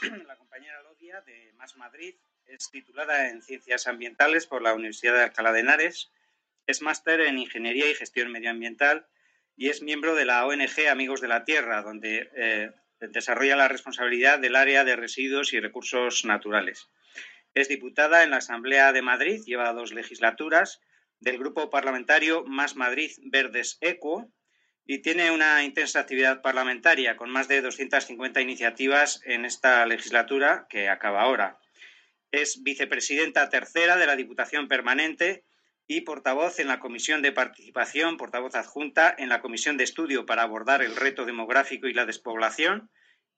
la compañera Lodia de Más Madrid. Es titulada en Ciencias Ambientales por la Universidad de Alcalá de Henares. Es máster en Ingeniería y Gestión Medioambiental y es miembro de la ONG Amigos de la Tierra, donde eh, desarrolla la responsabilidad del área de residuos y recursos naturales. Es diputada en la Asamblea de Madrid, lleva dos legislaturas, del grupo parlamentario Más Madrid Verdes Eco y tiene una intensa actividad parlamentaria con más de 250 iniciativas en esta legislatura que acaba ahora. Es vicepresidenta tercera de la Diputación Permanente y portavoz en la Comisión de Participación, portavoz adjunta en la Comisión de Estudio para abordar el reto demográfico y la despoblación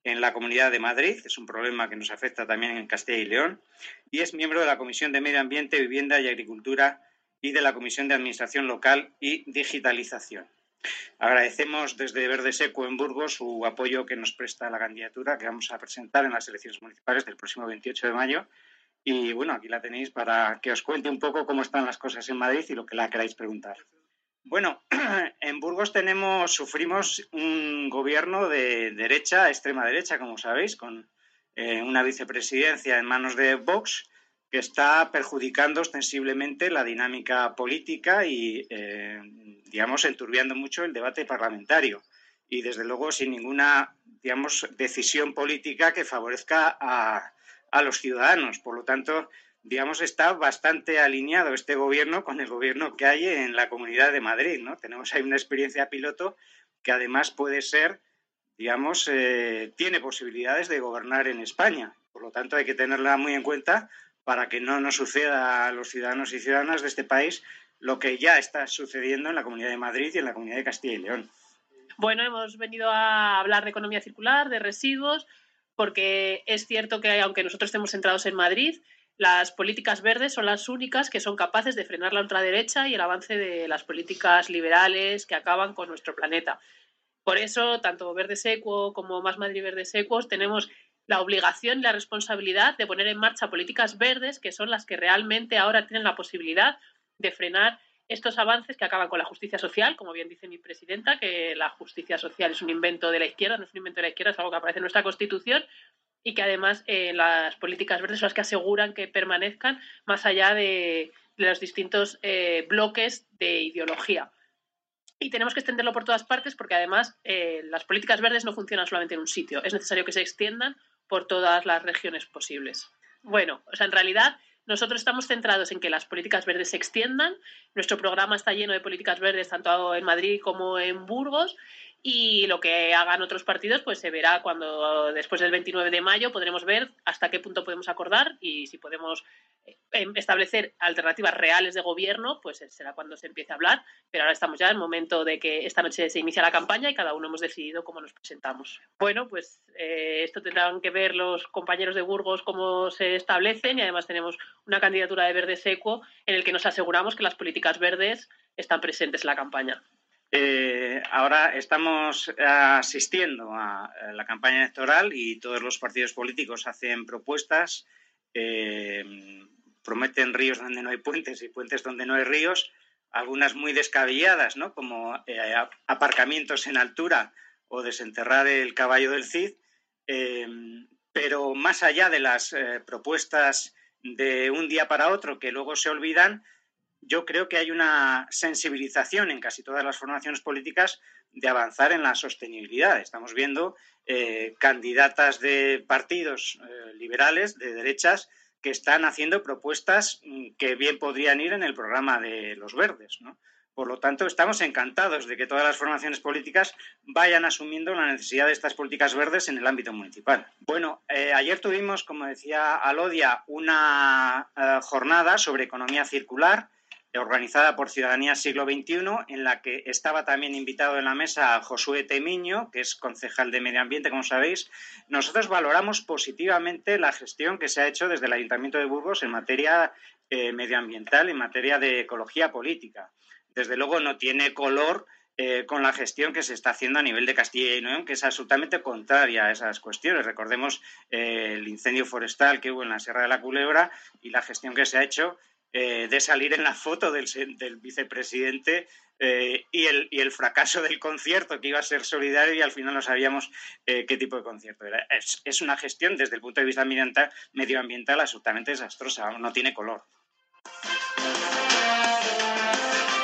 en la Comunidad de Madrid, es un problema que nos afecta también en Castilla y León, y es miembro de la Comisión de Medio Ambiente, Vivienda y Agricultura y de la Comisión de Administración Local y Digitalización. Agradecemos desde Verde Seco en Burgos su apoyo que nos presta a la candidatura que vamos a presentar en las elecciones municipales del próximo 28 de mayo y bueno, aquí la tenéis para que os cuente un poco cómo están las cosas en Madrid y lo que la queráis preguntar. Bueno, en Burgos tenemos, sufrimos un gobierno de derecha, extrema derecha, como sabéis, con eh, una vicepresidencia en manos de Vox, que está perjudicando ostensiblemente la dinámica política y, eh, digamos, enturbiando mucho el debate parlamentario. Y, desde luego, sin ninguna, digamos, decisión política que favorezca a, a los ciudadanos. Por lo tanto, digamos, está bastante alineado este gobierno con el gobierno que hay en la Comunidad de Madrid, ¿no? Tenemos ahí una experiencia piloto que además puede ser, digamos, eh, tiene posibilidades de gobernar en España. Por lo tanto, hay que tenerla muy en cuenta para que no nos suceda a los ciudadanos y ciudadanas de este país lo que ya está sucediendo en la Comunidad de Madrid y en la Comunidad de Castilla y León. Bueno, hemos venido a hablar de economía circular, de residuos, porque es cierto que aunque nosotros estemos centrados en Madrid, las políticas verdes son las únicas que son capaces de frenar la ultraderecha y el avance de las políticas liberales que acaban con nuestro planeta. Por eso, tanto Verde Seco como Más Madrid Verde Secos tenemos la obligación y la responsabilidad de poner en marcha políticas verdes que son las que realmente ahora tienen la posibilidad de frenar estos avances que acaban con la justicia social, como bien dice mi presidenta, que la justicia social es un invento de la izquierda, no es un invento de la izquierda, es algo que aparece en nuestra Constitución y que además eh, las políticas verdes son las que aseguran que permanezcan más allá de, los distintos eh, bloques de ideología. Y tenemos que extenderlo por todas partes porque además eh, las políticas verdes no funcionan solamente en un sitio, es necesario que se extiendan por todas las regiones posibles. Bueno, o sea, en realidad nosotros estamos centrados en que las políticas verdes se extiendan. Nuestro programa está lleno de políticas verdes tanto en Madrid como en Burgos y lo que hagan otros partidos pues se verá cuando después del 29 de mayo podremos ver hasta qué punto podemos acordar y si podemos eh, em, establecer alternativas reales de gobierno pues será cuando se empiece a hablar pero ahora estamos ya en el momento de que esta noche se inicia la campaña y cada uno hemos decidido cómo nos presentamos. Bueno pues eh, esto tendrán que ver los compañeros de Burgos cómo se establecen y además tenemos una candidatura de verde seco en el que nos aseguramos que las políticas verdes están presentes en la campaña eh, ahora estamos asistiendo a la campaña electoral y todos los partidos políticos hacen propuestas, eh, prometen ríos donde no hay puentes y puentes donde no hay ríos, algunas muy descabelladas, ¿no? como eh, aparcamientos en altura o desenterrar el caballo del Cid, pero más allá de las propuestas de un día para otro que luego se olvidan, yo creo que hay una sensibilización en casi todas las formaciones políticas de avanzar en la sostenibilidad. Estamos viendo eh, candidatas de partidos eh, liberales, de derechas, que están haciendo propuestas mm, que bien podrían ir en el programa de los verdes. Por lo tanto, estamos encantados de que todas las formaciones políticas vayan asumiendo la necesidad de estas políticas verdes en el ámbito municipal. Bueno, eh, ayer tuvimos, como decía Alodia, una jornada sobre economía circular organizada por Ciudadanía Siglo XXI, en la que estaba también invitado en la mesa Josué Temiño, que es concejal de Medio Ambiente, como sabéis. Nosotros valoramos positivamente la gestión que se ha hecho desde el Ayuntamiento de Burgos en materia eh, medioambiental, en materia de ecología política. Desde luego no tiene color eh, con la gestión que se está haciendo a nivel de Castilla y León, que es absolutamente contraria a esas cuestiones. Recordemos eh, el incendio forestal que hubo en la Sierra de la Culebra y la gestión que se ha hecho eh, de salir en la foto del, vicepresidente eh, y, el, y, el, fracaso del concierto, que iba a ser solidario y al final no sabíamos eh, qué tipo de concierto era. Es, es, una gestión desde el punto de vista medioambiental absolutamente desastrosa, no tiene color.